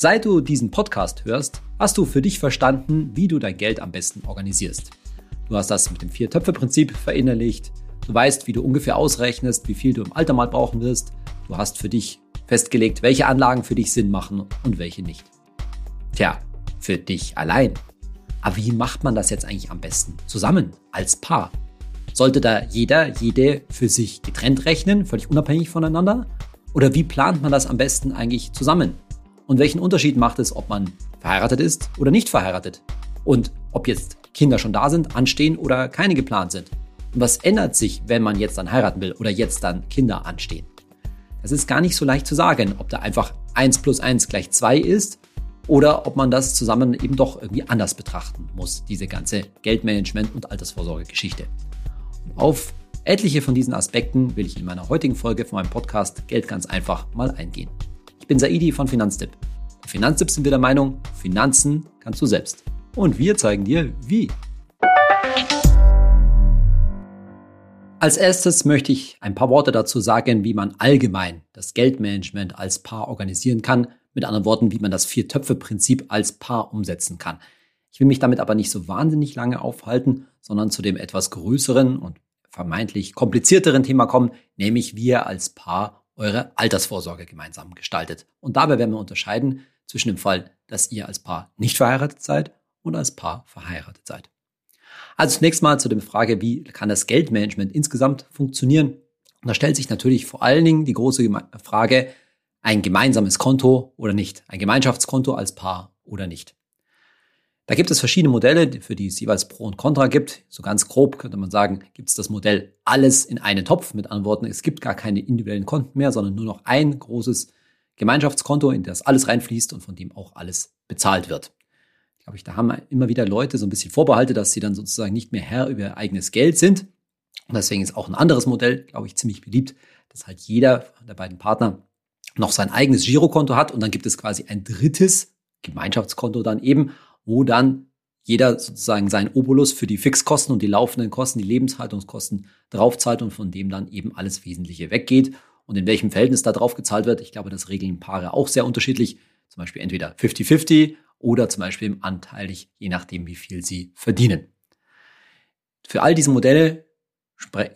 Seit du diesen Podcast hörst, hast du für dich verstanden, wie du dein Geld am besten organisierst. Du hast das mit dem Vier-Töpfe-Prinzip verinnerlicht. Du weißt, wie du ungefähr ausrechnest, wie viel du im Alter mal brauchen wirst. Du hast für dich festgelegt, welche Anlagen für dich Sinn machen und welche nicht. Tja, für dich allein. Aber wie macht man das jetzt eigentlich am besten? Zusammen, als Paar. Sollte da jeder, jede für sich getrennt rechnen, völlig unabhängig voneinander? Oder wie plant man das am besten eigentlich zusammen? Und welchen Unterschied macht es, ob man verheiratet ist oder nicht verheiratet? Und ob jetzt Kinder schon da sind, anstehen oder keine geplant sind? Und was ändert sich, wenn man jetzt dann heiraten will oder jetzt dann Kinder anstehen? Das ist gar nicht so leicht zu sagen, ob da einfach 1 plus 1 gleich 2 ist oder ob man das zusammen eben doch irgendwie anders betrachten muss, diese ganze Geldmanagement- und Altersvorsorge-Geschichte. Auf etliche von diesen Aspekten will ich in meiner heutigen Folge von meinem Podcast Geld ganz einfach mal eingehen. Ich bin Saidi von Finanztipp. Bei Finanztipp sind wir der Meinung, Finanzen kannst du selbst. Und wir zeigen dir, wie. Als erstes möchte ich ein paar Worte dazu sagen, wie man allgemein das Geldmanagement als Paar organisieren kann. Mit anderen Worten, wie man das Vier-Töpfe-Prinzip als Paar umsetzen kann. Ich will mich damit aber nicht so wahnsinnig lange aufhalten, sondern zu dem etwas größeren und vermeintlich komplizierteren Thema kommen, nämlich wir als Paar eure Altersvorsorge gemeinsam gestaltet. Und dabei werden wir unterscheiden zwischen dem Fall, dass ihr als Paar nicht verheiratet seid und als Paar verheiratet seid. Also zunächst mal zu der Frage, wie kann das Geldmanagement insgesamt funktionieren? Und da stellt sich natürlich vor allen Dingen die große Frage, ein gemeinsames Konto oder nicht, ein Gemeinschaftskonto als Paar oder nicht. Da gibt es verschiedene Modelle, für die es jeweils Pro und Contra gibt. So ganz grob könnte man sagen, gibt es das Modell alles in einen Topf. Mit anderen Worten, es gibt gar keine individuellen Konten mehr, sondern nur noch ein großes Gemeinschaftskonto, in das alles reinfließt und von dem auch alles bezahlt wird. Ich glaube, da haben immer wieder Leute so ein bisschen Vorbehalte, dass sie dann sozusagen nicht mehr Herr über ihr eigenes Geld sind. Und deswegen ist auch ein anderes Modell, glaube ich, ziemlich beliebt, dass halt jeder der beiden Partner noch sein eigenes Girokonto hat und dann gibt es quasi ein drittes Gemeinschaftskonto dann eben, wo dann jeder sozusagen seinen Obolus für die Fixkosten und die laufenden Kosten, die Lebenshaltungskosten draufzahlt und von dem dann eben alles Wesentliche weggeht. Und in welchem Verhältnis da drauf gezahlt wird, ich glaube, das regeln Paare auch sehr unterschiedlich. Zum Beispiel entweder 50-50 oder zum Beispiel anteilig, je nachdem, wie viel sie verdienen. Für all diese Modelle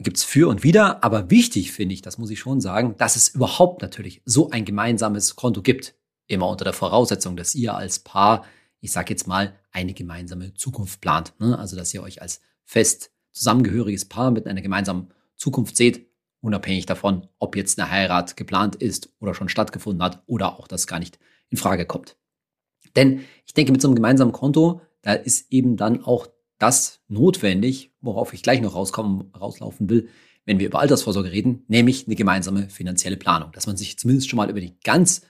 gibt's für und wieder, aber wichtig finde ich, das muss ich schon sagen, dass es überhaupt natürlich so ein gemeinsames Konto gibt. Immer unter der Voraussetzung, dass ihr als Paar ich sage jetzt mal, eine gemeinsame Zukunft plant. Ne? Also, dass ihr euch als fest zusammengehöriges Paar mit einer gemeinsamen Zukunft seht, unabhängig davon, ob jetzt eine Heirat geplant ist oder schon stattgefunden hat oder auch das gar nicht in Frage kommt. Denn ich denke, mit so einem gemeinsamen Konto, da ist eben dann auch das notwendig, worauf ich gleich noch rauskommen, rauslaufen will, wenn wir über Altersvorsorge reden, nämlich eine gemeinsame finanzielle Planung, dass man sich zumindest schon mal über die ganz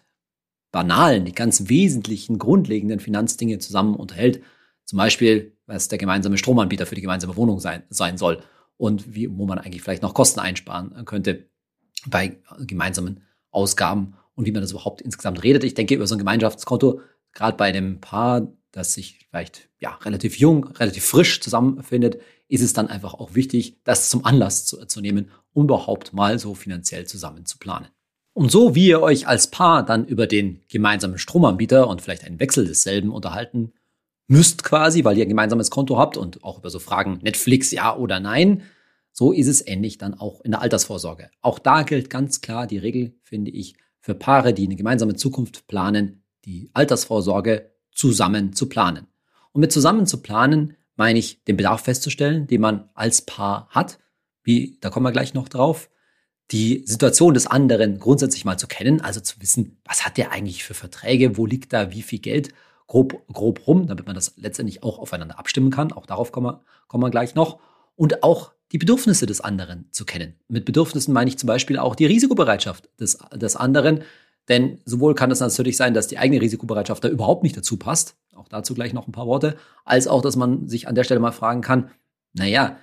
banalen, die ganz wesentlichen, grundlegenden Finanzdinge zusammen unterhält. Zum Beispiel, was der gemeinsame Stromanbieter für die gemeinsame Wohnung sein, sein soll und wie, wo man eigentlich vielleicht noch Kosten einsparen könnte bei gemeinsamen Ausgaben und wie man das überhaupt insgesamt redet. Ich denke, über so ein Gemeinschaftskonto, gerade bei einem Paar, das sich vielleicht ja, relativ jung, relativ frisch zusammenfindet, ist es dann einfach auch wichtig, das zum Anlass zu, zu nehmen, um überhaupt mal so finanziell zusammen zu planen. Und so wie ihr euch als Paar dann über den gemeinsamen Stromanbieter und vielleicht einen Wechsel desselben unterhalten müsst quasi, weil ihr ein gemeinsames Konto habt und auch über so Fragen Netflix ja oder nein, so ist es ähnlich dann auch in der Altersvorsorge. Auch da gilt ganz klar die Regel, finde ich, für Paare, die eine gemeinsame Zukunft planen, die Altersvorsorge zusammen zu planen. Und mit zusammen zu planen meine ich, den Bedarf festzustellen, den man als Paar hat. Wie, da kommen wir gleich noch drauf die Situation des anderen grundsätzlich mal zu kennen, also zu wissen, was hat der eigentlich für Verträge, wo liegt da wie viel Geld grob, grob rum, damit man das letztendlich auch aufeinander abstimmen kann. Auch darauf kommen wir, kommen wir gleich noch. Und auch die Bedürfnisse des anderen zu kennen. Mit Bedürfnissen meine ich zum Beispiel auch die Risikobereitschaft des, des anderen. Denn sowohl kann es natürlich sein, dass die eigene Risikobereitschaft da überhaupt nicht dazu passt. Auch dazu gleich noch ein paar Worte. Als auch, dass man sich an der Stelle mal fragen kann, naja,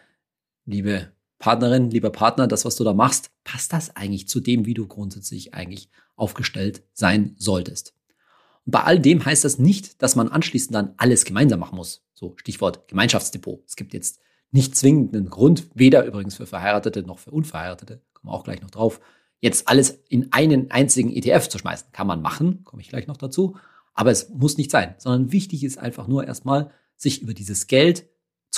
liebe Partnerin, lieber Partner, das, was du da machst, passt das eigentlich zu dem, wie du grundsätzlich eigentlich aufgestellt sein solltest? Und bei all dem heißt das nicht, dass man anschließend dann alles gemeinsam machen muss. So Stichwort Gemeinschaftsdepot. Es gibt jetzt nicht zwingend einen Grund, weder übrigens für Verheiratete noch für Unverheiratete, kommen wir auch gleich noch drauf, jetzt alles in einen einzigen ETF zu schmeißen. Kann man machen, komme ich gleich noch dazu. Aber es muss nicht sein, sondern wichtig ist einfach nur erstmal, sich über dieses Geld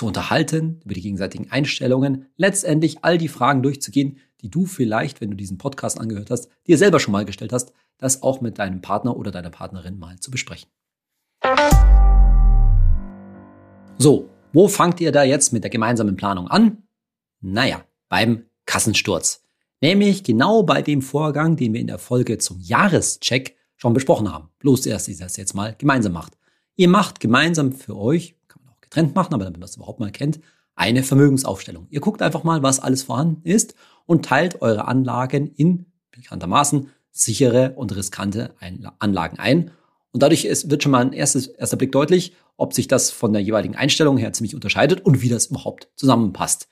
zu unterhalten, über die gegenseitigen Einstellungen, letztendlich all die Fragen durchzugehen, die du vielleicht, wenn du diesen Podcast angehört hast, dir selber schon mal gestellt hast, das auch mit deinem Partner oder deiner Partnerin mal zu besprechen. So, wo fangt ihr da jetzt mit der gemeinsamen Planung an? Naja, beim Kassensturz. Nämlich genau bei dem Vorgang, den wir in der Folge zum Jahrescheck schon besprochen haben. Bloß erst, dass ihr das jetzt mal gemeinsam macht. Ihr macht gemeinsam für euch, getrennt machen, aber damit man das überhaupt mal kennt, eine Vermögensaufstellung. Ihr guckt einfach mal, was alles vorhanden ist und teilt eure Anlagen in bekanntermaßen sichere und riskante Anlagen ein. Und dadurch ist, wird schon mal ein erstes, erster Blick deutlich, ob sich das von der jeweiligen Einstellung her ziemlich unterscheidet und wie das überhaupt zusammenpasst.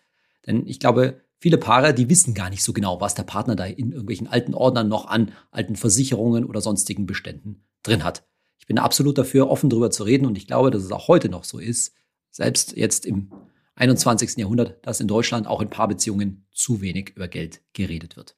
Denn ich glaube, viele Paare, die wissen gar nicht so genau, was der Partner da in irgendwelchen alten Ordnern noch an alten Versicherungen oder sonstigen Beständen drin hat. Ich bin absolut dafür, offen darüber zu reden und ich glaube, dass es auch heute noch so ist, selbst jetzt im 21. Jahrhundert, dass in Deutschland auch in Paarbeziehungen zu wenig über Geld geredet wird.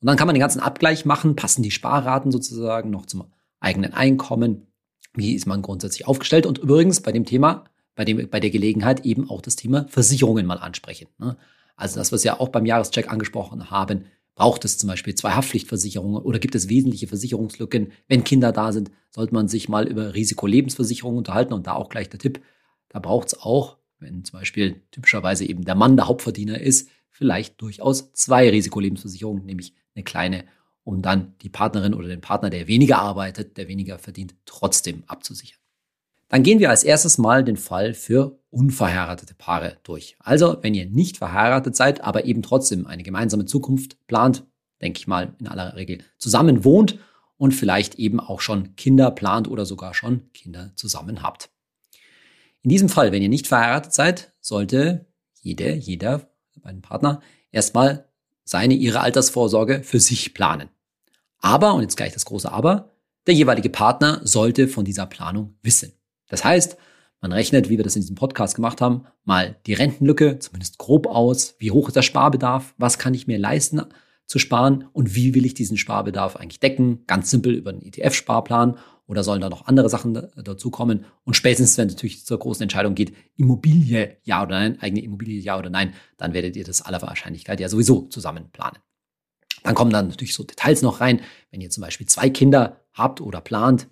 Und dann kann man den ganzen Abgleich machen, passen die Sparraten sozusagen noch zum eigenen Einkommen, wie ist man grundsätzlich aufgestellt und übrigens bei dem Thema, bei, dem, bei der Gelegenheit eben auch das Thema Versicherungen mal ansprechen. Ne? Also das, was wir ja auch beim Jahrescheck angesprochen haben, braucht es zum Beispiel zwei Haftpflichtversicherungen oder gibt es wesentliche Versicherungslücken? Wenn Kinder da sind, sollte man sich mal über Risikolebensversicherungen unterhalten und da auch gleich der Tipp, da braucht es auch, wenn zum Beispiel typischerweise eben der Mann der Hauptverdiener ist, vielleicht durchaus zwei Risikolebensversicherungen, nämlich eine kleine, um dann die Partnerin oder den Partner, der weniger arbeitet, der weniger verdient, trotzdem abzusichern. Dann gehen wir als erstes mal den Fall für unverheiratete Paare durch. Also, wenn ihr nicht verheiratet seid, aber eben trotzdem eine gemeinsame Zukunft plant, denke ich mal in aller Regel zusammen wohnt und vielleicht eben auch schon Kinder plant oder sogar schon Kinder zusammen habt. In diesem Fall, wenn ihr nicht verheiratet seid, sollte jede, jeder, beiden Partner, erstmal seine, ihre Altersvorsorge für sich planen. Aber, und jetzt gleich das große Aber, der jeweilige Partner sollte von dieser Planung wissen. Das heißt, man rechnet, wie wir das in diesem Podcast gemacht haben, mal die Rentenlücke zumindest grob aus. Wie hoch ist der Sparbedarf? Was kann ich mir leisten zu sparen? Und wie will ich diesen Sparbedarf eigentlich decken? Ganz simpel über einen ETF-Sparplan oder sollen da noch andere Sachen dazu kommen? Und spätestens, wenn es natürlich zur großen Entscheidung geht, Immobilie ja oder nein, eigene Immobilie ja oder nein, dann werdet ihr das aller Wahrscheinlichkeit ja sowieso zusammen planen. Dann kommen dann natürlich so Details noch rein, wenn ihr zum Beispiel zwei Kinder habt oder plant,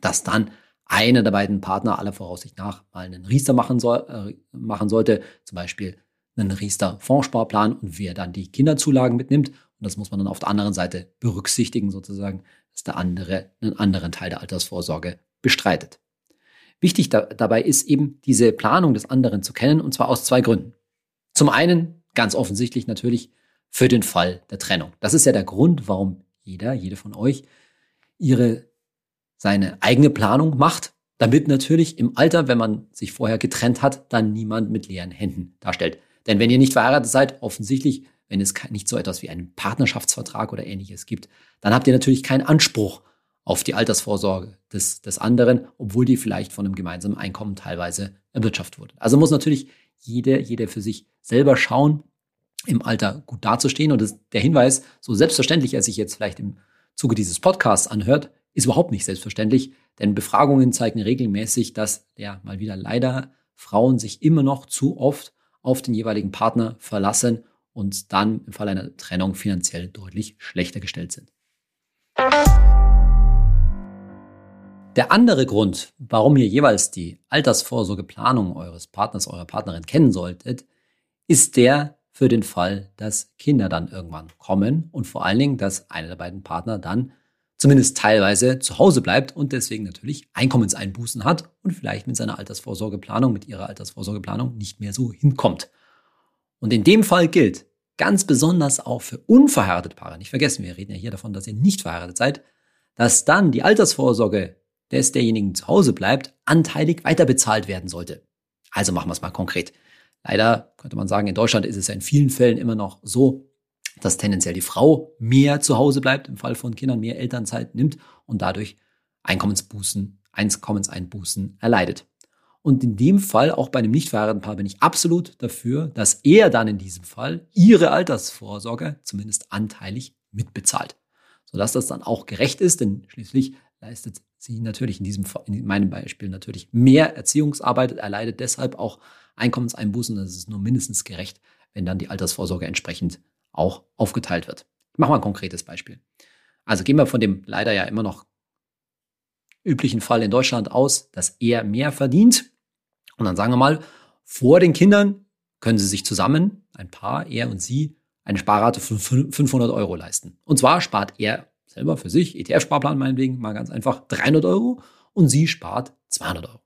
dass dann einer der beiden Partner aller Voraussicht nach mal einen Riester machen, soll, äh, machen sollte, zum Beispiel einen Riester-Fondssparplan und wer dann die Kinderzulagen mitnimmt. Und das muss man dann auf der anderen Seite berücksichtigen, sozusagen, dass der andere einen anderen Teil der Altersvorsorge bestreitet. Wichtig da, dabei ist eben diese Planung des anderen zu kennen, und zwar aus zwei Gründen. Zum einen, ganz offensichtlich natürlich, für den Fall der Trennung. Das ist ja der Grund, warum jeder, jede von euch ihre seine eigene Planung macht, damit natürlich im Alter, wenn man sich vorher getrennt hat, dann niemand mit leeren Händen darstellt. Denn wenn ihr nicht verheiratet seid, offensichtlich, wenn es nicht so etwas wie einen Partnerschaftsvertrag oder ähnliches gibt, dann habt ihr natürlich keinen Anspruch auf die Altersvorsorge des, des anderen, obwohl die vielleicht von einem gemeinsamen Einkommen teilweise erwirtschaftet wurde. Also muss natürlich jede, jede für sich selber schauen, im Alter gut dazustehen. Und das, der Hinweis, so selbstverständlich er sich jetzt vielleicht im Zuge dieses Podcasts anhört, ist überhaupt nicht selbstverständlich, denn Befragungen zeigen regelmäßig, dass ja mal wieder leider Frauen sich immer noch zu oft auf den jeweiligen Partner verlassen und dann im Fall einer Trennung finanziell deutlich schlechter gestellt sind. Der andere Grund, warum ihr jeweils die Altersvorsorgeplanung eures Partners, eurer Partnerin kennen solltet, ist der für den Fall, dass Kinder dann irgendwann kommen und vor allen Dingen, dass einer der beiden Partner dann zumindest teilweise zu Hause bleibt und deswegen natürlich Einkommenseinbußen hat und vielleicht mit seiner Altersvorsorgeplanung, mit ihrer Altersvorsorgeplanung nicht mehr so hinkommt. Und in dem Fall gilt, ganz besonders auch für unverheiratete Paare, nicht vergessen, wir reden ja hier davon, dass ihr nicht verheiratet seid, dass dann die Altersvorsorge des derjenigen zu Hause bleibt, anteilig weiterbezahlt werden sollte. Also machen wir es mal konkret. Leider könnte man sagen, in Deutschland ist es ja in vielen Fällen immer noch so, dass tendenziell die Frau mehr zu Hause bleibt, im Fall von Kindern mehr Elternzeit nimmt und dadurch Einkommensbußen, Einkommenseinbußen erleidet. Und in dem Fall, auch bei einem nicht verheirateten Paar, bin ich absolut dafür, dass er dann in diesem Fall ihre Altersvorsorge zumindest anteilig mitbezahlt. Sodass das dann auch gerecht ist, denn schließlich leistet sie natürlich in diesem, in meinem Beispiel natürlich mehr Erziehungsarbeit, erleidet deshalb auch Einkommenseinbußen. Das ist nur mindestens gerecht, wenn dann die Altersvorsorge entsprechend auch aufgeteilt wird. Ich mache mal ein konkretes Beispiel. Also gehen wir von dem leider ja immer noch üblichen Fall in Deutschland aus, dass er mehr verdient. Und dann sagen wir mal, vor den Kindern können sie sich zusammen, ein Paar, er und sie, eine Sparrate von 500 Euro leisten. Und zwar spart er selber für sich, ETF-Sparplan meinetwegen, mal ganz einfach 300 Euro und sie spart 200 Euro.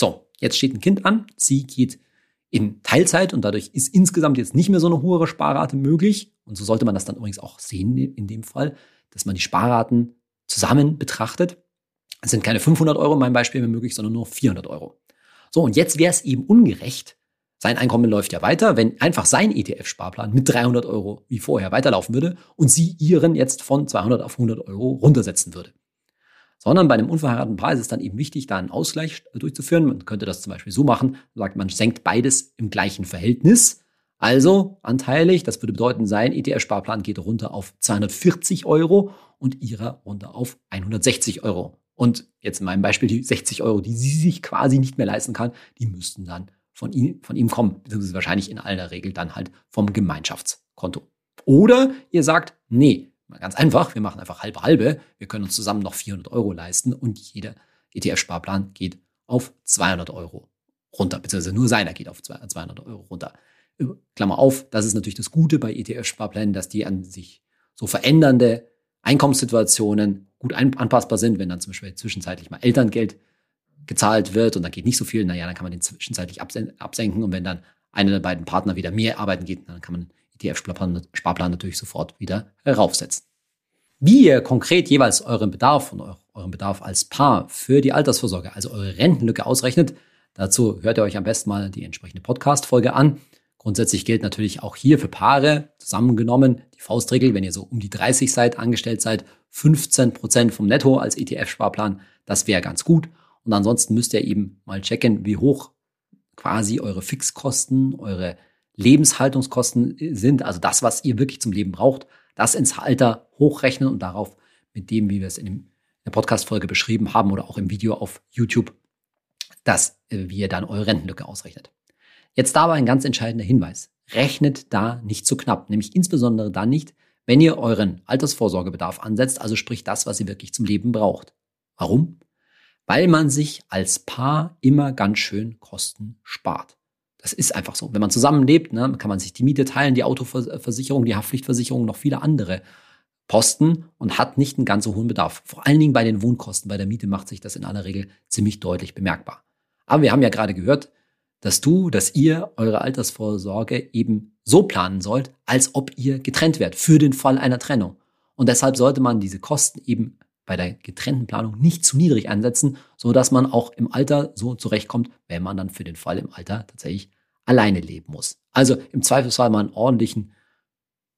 So, jetzt steht ein Kind an, sie geht in Teilzeit und dadurch ist insgesamt jetzt nicht mehr so eine hohe Sparrate möglich. Und so sollte man das dann übrigens auch sehen in dem Fall, dass man die Sparraten zusammen betrachtet. Es sind keine 500 Euro in meinem Beispiel mehr möglich, sondern nur 400 Euro. So, und jetzt wäre es eben ungerecht. Sein Einkommen läuft ja weiter, wenn einfach sein ETF-Sparplan mit 300 Euro wie vorher weiterlaufen würde und sie ihren jetzt von 200 auf 100 Euro runtersetzen würde. Sondern bei einem unverheirateten Paar ist es dann eben wichtig, da einen Ausgleich durchzuführen. Man könnte das zum Beispiel so machen, sagt man senkt beides im gleichen Verhältnis. Also anteilig, das würde bedeuten, sein ETF-Sparplan geht runter auf 240 Euro und ihrer runter auf 160 Euro. Und jetzt in meinem Beispiel die 60 Euro, die sie sich quasi nicht mehr leisten kann, die müssten dann von ihm, von ihm kommen, beziehungsweise wahrscheinlich in aller Regel dann halt vom Gemeinschaftskonto. Oder ihr sagt, nee, ganz einfach, wir machen einfach halbe halbe, wir können uns zusammen noch 400 Euro leisten und jeder ETF-Sparplan geht auf 200 Euro runter, beziehungsweise nur seiner geht auf 200 Euro runter. Klammer auf, das ist natürlich das Gute bei ETF-Sparplänen, dass die an sich so verändernde Einkommenssituationen gut anpassbar sind, wenn dann zum Beispiel zwischenzeitlich mal Elterngeld gezahlt wird und dann geht nicht so viel, naja, dann kann man den zwischenzeitlich absenken und wenn dann einer der beiden Partner wieder mehr arbeiten geht, dann kann man ETF-Sparplan natürlich sofort wieder heraufsetzen. Wie ihr konkret jeweils euren Bedarf und euren Bedarf als Paar für die Altersvorsorge, also eure Rentenlücke ausrechnet, dazu hört ihr euch am besten mal die entsprechende Podcast-Folge an. Grundsätzlich gilt natürlich auch hier für Paare zusammengenommen die Faustregel, wenn ihr so um die 30 seid, angestellt seid, 15 Prozent vom Netto als ETF-Sparplan, das wäre ganz gut. Und ansonsten müsst ihr eben mal checken, wie hoch quasi eure Fixkosten, eure Lebenshaltungskosten sind, also das, was ihr wirklich zum Leben braucht, das ins Alter hochrechnen und darauf mit dem, wie wir es in der Podcast-Folge beschrieben haben oder auch im Video auf YouTube, dass äh, wie ihr dann eure Rentenlücke ausrechnet. Jetzt dabei ein ganz entscheidender Hinweis. Rechnet da nicht zu knapp, nämlich insbesondere dann nicht, wenn ihr euren Altersvorsorgebedarf ansetzt, also sprich das, was ihr wirklich zum Leben braucht. Warum? Weil man sich als Paar immer ganz schön Kosten spart. Das ist einfach so. Wenn man zusammenlebt, ne, kann man sich die Miete teilen, die Autoversicherung, die Haftpflichtversicherung, noch viele andere Posten und hat nicht einen ganz so hohen Bedarf. Vor allen Dingen bei den Wohnkosten. Bei der Miete macht sich das in aller Regel ziemlich deutlich bemerkbar. Aber wir haben ja gerade gehört, dass du, dass ihr eure Altersvorsorge eben so planen sollt, als ob ihr getrennt werdet für den Fall einer Trennung. Und deshalb sollte man diese Kosten eben bei der getrennten Planung nicht zu niedrig ansetzen, so dass man auch im Alter so zurechtkommt, wenn man dann für den Fall im Alter tatsächlich alleine leben muss. Also im Zweifelsfall mal einen ordentlichen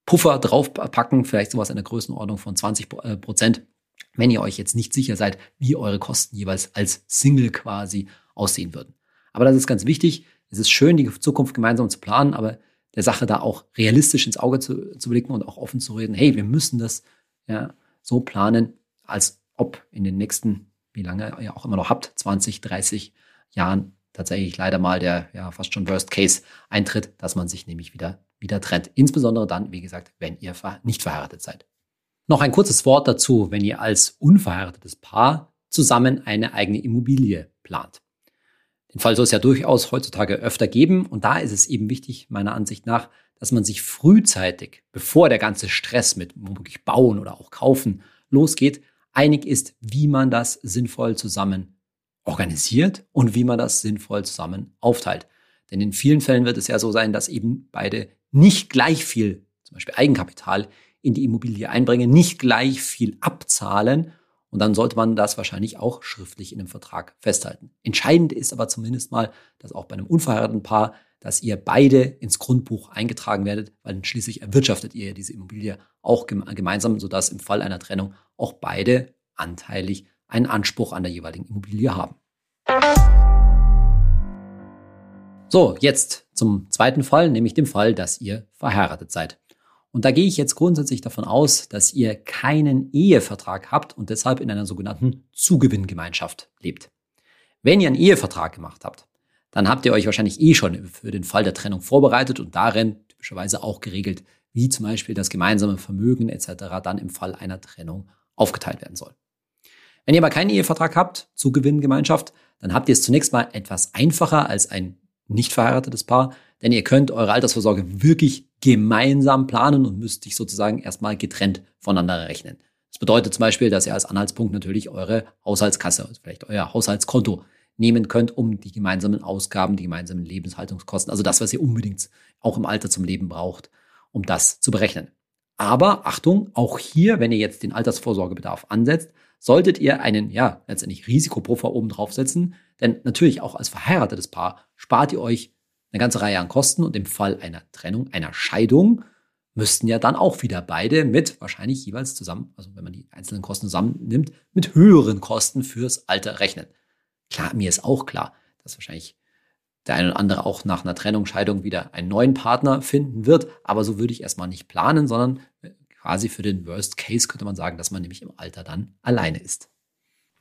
Puffer draufpacken, vielleicht sowas in der Größenordnung von 20 äh, Prozent, wenn ihr euch jetzt nicht sicher seid, wie eure Kosten jeweils als Single quasi aussehen würden. Aber das ist ganz wichtig. Es ist schön, die Zukunft gemeinsam zu planen, aber der Sache da auch realistisch ins Auge zu, zu blicken und auch offen zu reden. Hey, wir müssen das ja, so planen, als ob in den nächsten, wie lange ihr auch immer noch habt, 20, 30 Jahren tatsächlich leider mal der ja fast schon Worst Case eintritt, dass man sich nämlich wieder, wieder trennt. Insbesondere dann, wie gesagt, wenn ihr nicht verheiratet seid. Noch ein kurzes Wort dazu, wenn ihr als unverheiratetes Paar zusammen eine eigene Immobilie plant. Den Fall soll es ja durchaus heutzutage öfter geben. Und da ist es eben wichtig, meiner Ansicht nach, dass man sich frühzeitig, bevor der ganze Stress mit womöglich Bauen oder auch Kaufen losgeht, einig ist, wie man das sinnvoll zusammen organisiert und wie man das sinnvoll zusammen aufteilt. Denn in vielen Fällen wird es ja so sein, dass eben beide nicht gleich viel, zum Beispiel Eigenkapital, in die Immobilie einbringen, nicht gleich viel abzahlen und dann sollte man das wahrscheinlich auch schriftlich in einem Vertrag festhalten. Entscheidend ist aber zumindest mal, dass auch bei einem unverheirateten Paar, dass ihr beide ins Grundbuch eingetragen werdet, weil schließlich erwirtschaftet ihr diese Immobilie auch gemeinsam, sodass im Fall einer Trennung auch beide anteilig einen Anspruch an der jeweiligen Immobilie haben. So, jetzt zum zweiten Fall, nämlich dem Fall, dass ihr verheiratet seid. Und da gehe ich jetzt grundsätzlich davon aus, dass ihr keinen Ehevertrag habt und deshalb in einer sogenannten Zugewinngemeinschaft lebt. Wenn ihr einen Ehevertrag gemacht habt, dann habt ihr euch wahrscheinlich eh schon für den Fall der Trennung vorbereitet und darin typischerweise auch geregelt, wie zum Beispiel das gemeinsame Vermögen etc. dann im Fall einer Trennung aufgeteilt werden soll. Wenn ihr aber keinen Ehevertrag habt, Zugewinngemeinschaft, dann habt ihr es zunächst mal etwas einfacher als ein nicht verheiratetes Paar, denn ihr könnt eure Altersvorsorge wirklich gemeinsam planen und müsst sich sozusagen erstmal getrennt voneinander rechnen. Das bedeutet zum Beispiel, dass ihr als Anhaltspunkt natürlich eure Haushaltskasse, also vielleicht euer Haushaltskonto nehmen könnt, um die gemeinsamen Ausgaben, die gemeinsamen Lebenshaltungskosten, also das, was ihr unbedingt auch im Alter zum Leben braucht, um das zu berechnen. Aber Achtung, auch hier, wenn ihr jetzt den Altersvorsorgebedarf ansetzt, solltet ihr einen, ja, letztendlich Risikopuffer oben draufsetzen. Denn natürlich auch als verheiratetes Paar spart ihr euch eine ganze Reihe an Kosten und im Fall einer Trennung, einer Scheidung, müssten ja dann auch wieder beide mit wahrscheinlich jeweils zusammen, also wenn man die einzelnen Kosten zusammennimmt, mit höheren Kosten fürs Alter rechnen. Klar, mir ist auch klar, dass wahrscheinlich der eine oder andere auch nach einer Trennung, Scheidung wieder einen neuen Partner finden wird. Aber so würde ich erstmal nicht planen, sondern äh, quasi für den Worst Case könnte man sagen, dass man nämlich im Alter dann alleine ist.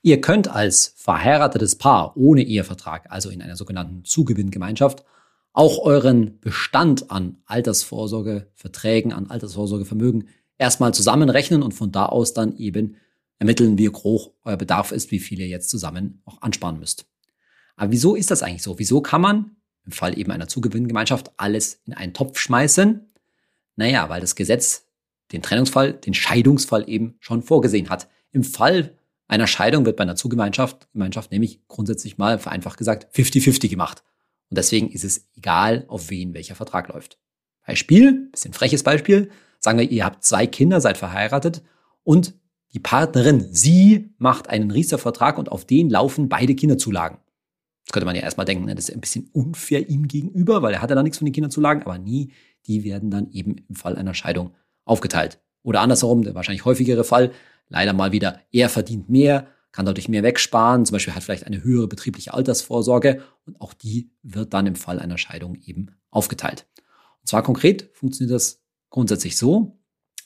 Ihr könnt als verheiratetes Paar ohne Ehevertrag, also in einer sogenannten Zugewinngemeinschaft, auch euren Bestand an Altersvorsorgeverträgen, an Altersvorsorgevermögen erstmal zusammenrechnen und von da aus dann eben ermitteln, wie hoch euer Bedarf ist, wie viel ihr jetzt zusammen auch ansparen müsst. Aber wieso ist das eigentlich so? Wieso kann man im Fall eben einer Zugewinngemeinschaft alles in einen Topf schmeißen? Naja, weil das Gesetz den Trennungsfall, den Scheidungsfall eben schon vorgesehen hat. Im Fall einer Scheidung wird bei einer Zugemeinschaft Gemeinschaft nämlich grundsätzlich mal vereinfacht gesagt 50-50 gemacht. Und deswegen ist es egal, auf wen welcher Vertrag läuft. Beispiel, bisschen freches Beispiel. Sagen wir, ihr habt zwei Kinder, seid verheiratet und die Partnerin, sie macht einen Riester-Vertrag und auf den laufen beide Kinderzulagen. Das könnte man ja erstmal denken, ne, das ist ein bisschen unfair ihm gegenüber, weil er hat ja da nichts von den Kinderzulagen, aber nie, die werden dann eben im Fall einer Scheidung aufgeteilt. Oder andersherum, der wahrscheinlich häufigere Fall, leider mal wieder, er verdient mehr, kann dadurch mehr wegsparen, zum Beispiel hat vielleicht eine höhere betriebliche Altersvorsorge und auch die wird dann im Fall einer Scheidung eben aufgeteilt. Und zwar konkret funktioniert das grundsätzlich so,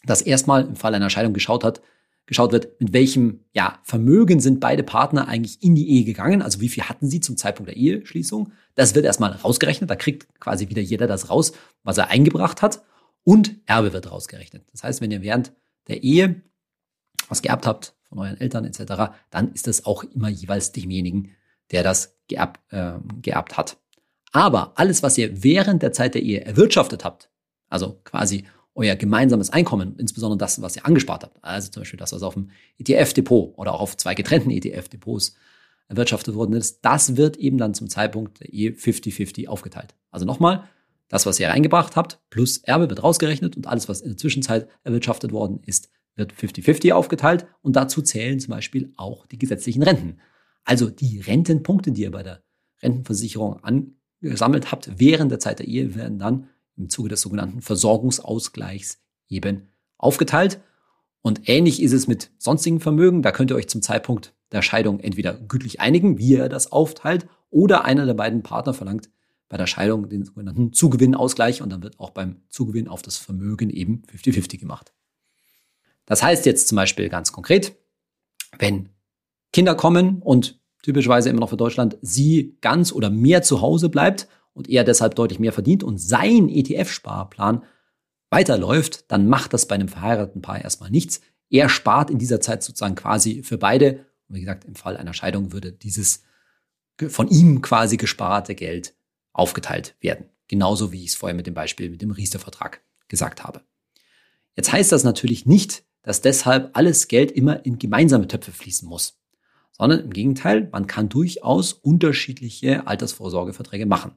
dass erstmal im Fall einer Scheidung geschaut hat, geschaut wird, mit welchem ja, Vermögen sind beide Partner eigentlich in die Ehe gegangen, also wie viel hatten sie zum Zeitpunkt der Eheschließung. Das wird erstmal rausgerechnet, da kriegt quasi wieder jeder das raus, was er eingebracht hat und Erbe wird rausgerechnet. Das heißt, wenn ihr während der Ehe was geerbt habt von euren Eltern etc., dann ist das auch immer jeweils demjenigen, der das geerbt, äh, geerbt hat. Aber alles, was ihr während der Zeit der Ehe erwirtschaftet habt, also quasi euer gemeinsames Einkommen, insbesondere das, was ihr angespart habt, also zum Beispiel das, was auf dem ETF-Depot oder auch auf zwei getrennten ETF-Depots erwirtschaftet worden ist, das wird eben dann zum Zeitpunkt der Ehe 50-50 aufgeteilt. Also nochmal, das, was ihr reingebracht habt, plus Erbe wird rausgerechnet und alles, was in der Zwischenzeit erwirtschaftet worden ist, wird 50-50 aufgeteilt und dazu zählen zum Beispiel auch die gesetzlichen Renten. Also die Rentenpunkte, die ihr bei der Rentenversicherung angesammelt habt während der Zeit der Ehe, werden dann im Zuge des sogenannten Versorgungsausgleichs eben aufgeteilt. Und ähnlich ist es mit sonstigen Vermögen. Da könnt ihr euch zum Zeitpunkt der Scheidung entweder gütlich einigen, wie ihr das aufteilt, oder einer der beiden Partner verlangt bei der Scheidung den sogenannten Zugewinnausgleich und dann wird auch beim Zugewinn auf das Vermögen eben 50-50 gemacht. Das heißt jetzt zum Beispiel ganz konkret, wenn Kinder kommen und typischerweise immer noch für Deutschland sie ganz oder mehr zu Hause bleibt und er deshalb deutlich mehr verdient und sein ETF-Sparplan weiterläuft, dann macht das bei einem verheirateten Paar erstmal nichts. Er spart in dieser Zeit sozusagen quasi für beide. Und wie gesagt, im Fall einer Scheidung würde dieses von ihm quasi gesparte Geld aufgeteilt werden. Genauso wie ich es vorher mit dem Beispiel mit dem Riester-Vertrag gesagt habe. Jetzt heißt das natürlich nicht, dass deshalb alles Geld immer in gemeinsame Töpfe fließen muss, sondern im Gegenteil, man kann durchaus unterschiedliche Altersvorsorgeverträge machen.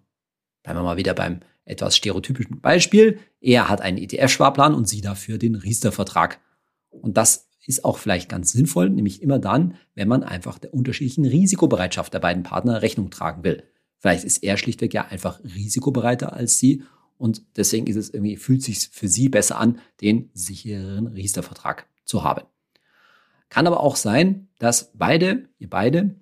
Bleiben wir mal wieder beim etwas stereotypischen Beispiel. Er hat einen ETF-Sparplan und Sie dafür den Riester-Vertrag. Und das ist auch vielleicht ganz sinnvoll, nämlich immer dann, wenn man einfach der unterschiedlichen Risikobereitschaft der beiden Partner Rechnung tragen will. Vielleicht ist er schlichtweg ja einfach risikobereiter als Sie und deswegen ist es irgendwie, fühlt sich für Sie besser an, den sichereren Riester-Vertrag zu haben. Kann aber auch sein, dass beide, ihr beide,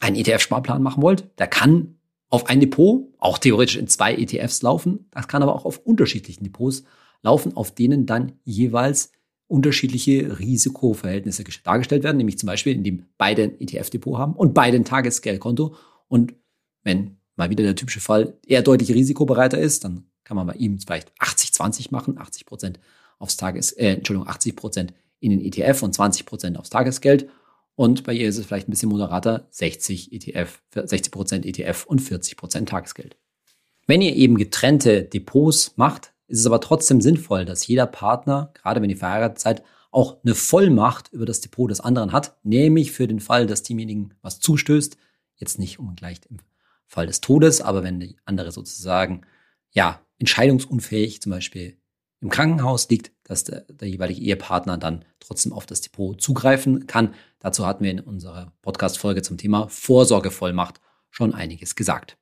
einen ETF-Sparplan machen wollt. Der kann auf ein Depot, auch theoretisch in zwei ETFs laufen. Das kann aber auch auf unterschiedlichen Depots laufen, auf denen dann jeweils unterschiedliche Risikoverhältnisse dargestellt werden, nämlich zum Beispiel, indem beide ein ETF-Depot haben und beide ein Tagesgeldkonto. Und wenn mal wieder der typische Fall eher deutlich risikobereiter ist, dann kann man bei ihm vielleicht 80-20 machen, 80 Prozent aufs Tages, äh, Entschuldigung, 80 Prozent in den ETF und 20 Prozent aufs Tagesgeld. Und bei ihr ist es vielleicht ein bisschen moderater, 60 ETF, 60 Prozent ETF und 40 Prozent Tagesgeld. Wenn ihr eben getrennte Depots macht, ist es aber trotzdem sinnvoll, dass jeder Partner, gerade wenn ihr verheiratet seid, auch eine Vollmacht über das Depot des anderen hat, nämlich für den Fall, dass demjenigen was zustößt, jetzt nicht gleich im Fall des Todes, aber wenn die andere sozusagen ja entscheidungsunfähig zum Beispiel im Krankenhaus liegt, dass der, der jeweilige Ehepartner dann trotzdem auf das Depot zugreifen kann. Dazu hatten wir in unserer Podcast-Folge zum Thema Vorsorgevollmacht schon einiges gesagt.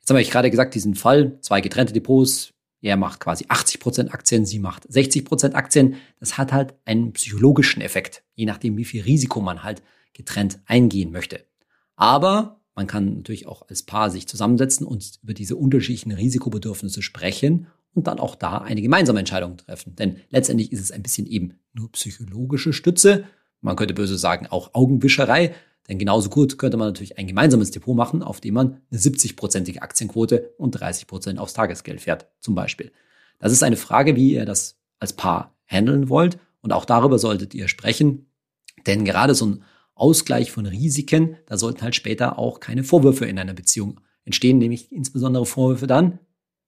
Jetzt habe ich gerade gesagt, diesen Fall, zwei getrennte Depots, er macht quasi 80% Aktien, sie macht 60% Aktien. Das hat halt einen psychologischen Effekt, je nachdem, wie viel Risiko man halt getrennt eingehen möchte. Aber man kann natürlich auch als Paar sich zusammensetzen und über diese unterschiedlichen Risikobedürfnisse sprechen und dann auch da eine gemeinsame Entscheidung treffen. Denn letztendlich ist es ein bisschen eben nur psychologische Stütze. Man könnte böse sagen, auch Augenwischerei. Denn genauso gut könnte man natürlich ein gemeinsames Depot machen, auf dem man eine 70-prozentige Aktienquote und 30 Prozent aufs Tagesgeld fährt, zum Beispiel. Das ist eine Frage, wie ihr das als Paar handeln wollt. Und auch darüber solltet ihr sprechen. Denn gerade so ein Ausgleich von Risiken, da sollten halt später auch keine Vorwürfe in einer Beziehung entstehen, nämlich insbesondere Vorwürfe dann,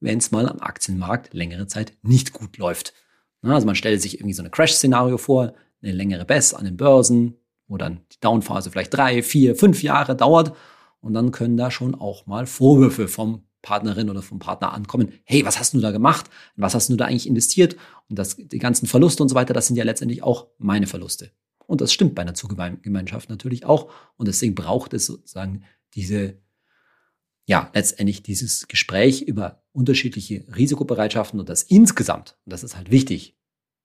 wenn es mal am Aktienmarkt längere Zeit nicht gut läuft. Also man stellt sich irgendwie so ein Crash-Szenario vor, eine längere Bess an den Börsen, wo dann die Downphase vielleicht drei, vier, fünf Jahre dauert. Und dann können da schon auch mal Vorwürfe vom Partnerin oder vom Partner ankommen. Hey, was hast du da gemacht? Was hast du da eigentlich investiert? Und das, die ganzen Verluste und so weiter, das sind ja letztendlich auch meine Verluste. Und das stimmt bei einer Zugemeinschaft natürlich auch. Und deswegen braucht es sozusagen diese ja, letztendlich dieses Gespräch über unterschiedliche Risikobereitschaften und das insgesamt, und das ist halt wichtig,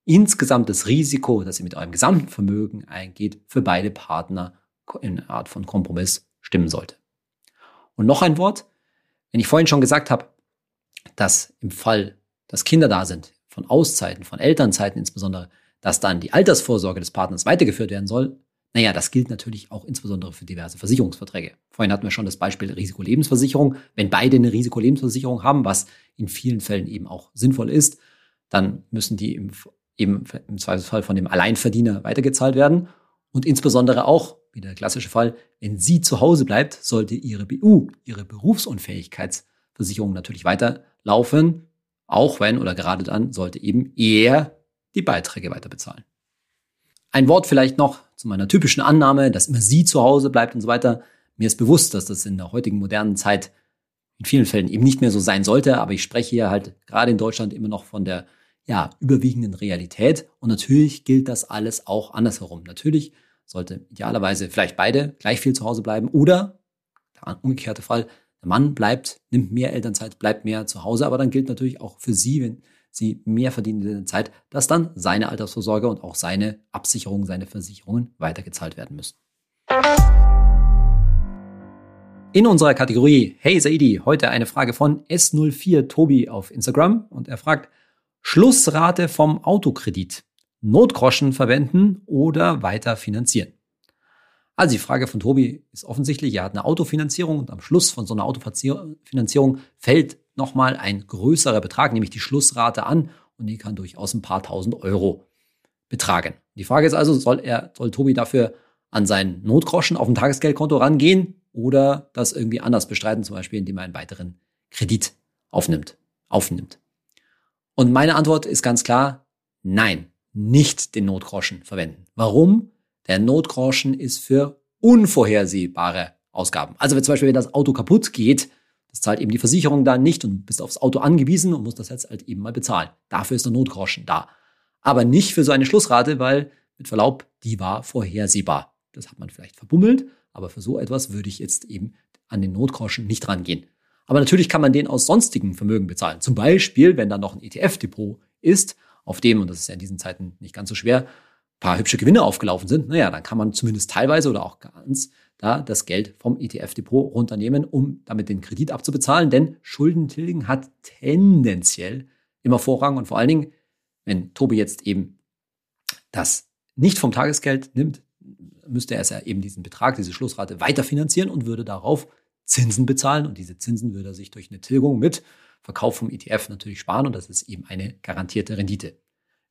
insgesamt das Risiko, das ihr mit eurem gesamten Vermögen eingeht, für beide Partner in einer Art von Kompromiss stimmen sollte. Und noch ein Wort, wenn ich vorhin schon gesagt habe, dass im Fall, dass Kinder da sind, von Auszeiten, von Elternzeiten insbesondere, dass dann die Altersvorsorge des Partners weitergeführt werden soll, naja, das gilt natürlich auch insbesondere für diverse Versicherungsverträge. Vorhin hatten wir schon das Beispiel Risikolebensversicherung. Wenn beide eine Risikolebensversicherung haben, was in vielen Fällen eben auch sinnvoll ist, dann müssen die im, eben im Zweifelsfall von dem Alleinverdiener weitergezahlt werden. Und insbesondere auch, wie der klassische Fall, wenn sie zu Hause bleibt, sollte ihre BU, ihre Berufsunfähigkeitsversicherung natürlich weiterlaufen. Auch wenn oder gerade dann sollte eben er die Beiträge weiter bezahlen. Ein Wort vielleicht noch zu meiner typischen Annahme, dass immer sie zu Hause bleibt und so weiter. Mir ist bewusst, dass das in der heutigen modernen Zeit in vielen Fällen eben nicht mehr so sein sollte, aber ich spreche hier halt gerade in Deutschland immer noch von der ja, überwiegenden Realität und natürlich gilt das alles auch andersherum. Natürlich sollte idealerweise vielleicht beide gleich viel zu Hause bleiben oder der umgekehrte Fall, der Mann bleibt, nimmt mehr Elternzeit, bleibt mehr zu Hause, aber dann gilt natürlich auch für sie, wenn sie mehr verdienen in der Zeit, dass dann seine Altersvorsorge und auch seine Absicherung, seine Versicherungen weitergezahlt werden müssen. In unserer Kategorie Hey Saidi, heute eine Frage von S04 Tobi auf Instagram und er fragt, Schlussrate vom Autokredit. Notgroschen verwenden oder weiter finanzieren? Also die Frage von Tobi ist offensichtlich, er hat eine Autofinanzierung und am Schluss von so einer Autofinanzierung fällt nochmal ein größerer Betrag, nämlich die Schlussrate an und die kann durchaus ein paar tausend Euro betragen. Die Frage ist also, soll er, soll Tobi dafür an seinen Notgroschen auf dem Tagesgeldkonto rangehen oder das irgendwie anders bestreiten, zum Beispiel indem er einen weiteren Kredit aufnimmt, aufnimmt. Und meine Antwort ist ganz klar, nein, nicht den Notgroschen verwenden. Warum? Der Notgroschen ist für unvorhersehbare Ausgaben. Also wenn zum Beispiel, wenn das Auto kaputt geht, das zahlt eben die Versicherung dann nicht und bist aufs Auto angewiesen und musst das jetzt halt eben mal bezahlen. Dafür ist der Notgroschen da. Aber nicht für so eine Schlussrate, weil mit Verlaub, die war vorhersehbar. Das hat man vielleicht verbummelt, aber für so etwas würde ich jetzt eben an den Notgroschen nicht rangehen. Aber natürlich kann man den aus sonstigen Vermögen bezahlen. Zum Beispiel, wenn da noch ein ETF-Depot ist, auf dem, und das ist ja in diesen Zeiten nicht ganz so schwer, paar hübsche Gewinne aufgelaufen sind, naja, dann kann man zumindest teilweise oder auch ganz da das Geld vom ETF-Depot runternehmen, um damit den Kredit abzubezahlen, denn Schuldentilgen hat tendenziell immer Vorrang. Und vor allen Dingen, wenn Tobi jetzt eben das nicht vom Tagesgeld nimmt, müsste er es ja eben diesen Betrag, diese Schlussrate weiter finanzieren und würde darauf Zinsen bezahlen. Und diese Zinsen würde er sich durch eine Tilgung mit Verkauf vom ETF natürlich sparen. Und das ist eben eine garantierte Rendite.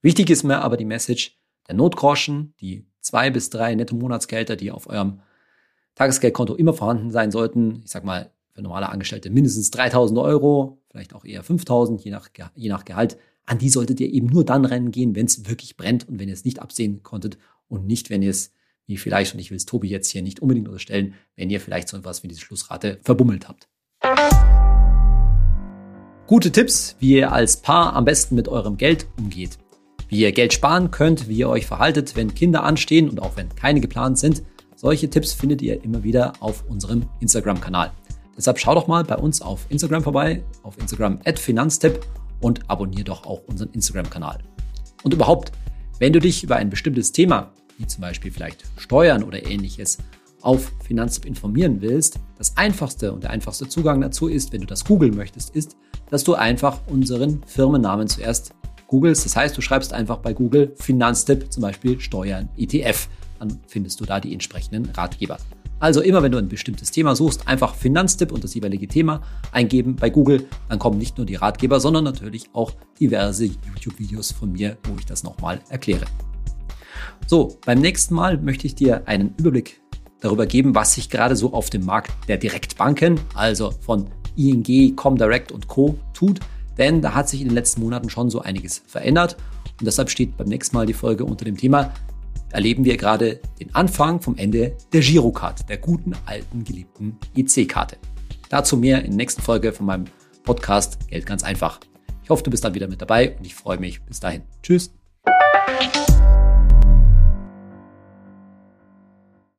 Wichtig ist mir aber die Message, der Notgroschen, die zwei bis drei Netto-Monatsgelder, die auf eurem Tagesgeldkonto immer vorhanden sein sollten, ich sag mal für normale Angestellte mindestens 3000 Euro, vielleicht auch eher 5000, je nach, je nach Gehalt, an die solltet ihr eben nur dann rennen gehen, wenn es wirklich brennt und wenn ihr es nicht absehen konntet und nicht, wenn ihr es, wie vielleicht, und ich will es Tobi jetzt hier nicht unbedingt unterstellen, wenn ihr vielleicht so etwas wie diese Schlussrate verbummelt habt. Gute Tipps, wie ihr als Paar am besten mit eurem Geld umgeht. Wie ihr Geld sparen könnt, wie ihr euch verhaltet, wenn Kinder anstehen und auch wenn keine geplant sind. Solche Tipps findet ihr immer wieder auf unserem Instagram-Kanal. Deshalb schau doch mal bei uns auf Instagram vorbei, auf Instagram at Finanztipp und abonniere doch auch unseren Instagram-Kanal. Und überhaupt, wenn du dich über ein bestimmtes Thema, wie zum Beispiel vielleicht Steuern oder ähnliches, auf Finanztipp informieren willst, das einfachste und der einfachste Zugang dazu ist, wenn du das googeln möchtest, ist, dass du einfach unseren Firmennamen zuerst googelst. Das heißt, du schreibst einfach bei Google Finanztipp, zum Beispiel Steuern ETF. Dann findest du da die entsprechenden Ratgeber. Also immer wenn du ein bestimmtes Thema suchst, einfach Finanztipp und das jeweilige Thema eingeben bei Google. Dann kommen nicht nur die Ratgeber, sondern natürlich auch diverse YouTube-Videos von mir, wo ich das nochmal erkläre. So, beim nächsten Mal möchte ich dir einen Überblick darüber geben, was sich gerade so auf dem Markt der Direktbanken, also von ING, Comdirect und Co. tut. Denn da hat sich in den letzten Monaten schon so einiges verändert. Und deshalb steht beim nächsten Mal die Folge unter dem Thema erleben wir gerade den Anfang vom Ende der Girocard, der guten alten geliebten EC-Karte. Dazu mehr in der nächsten Folge von meinem Podcast Geld ganz einfach. Ich hoffe, du bist dann wieder mit dabei und ich freue mich. Bis dahin. Tschüss.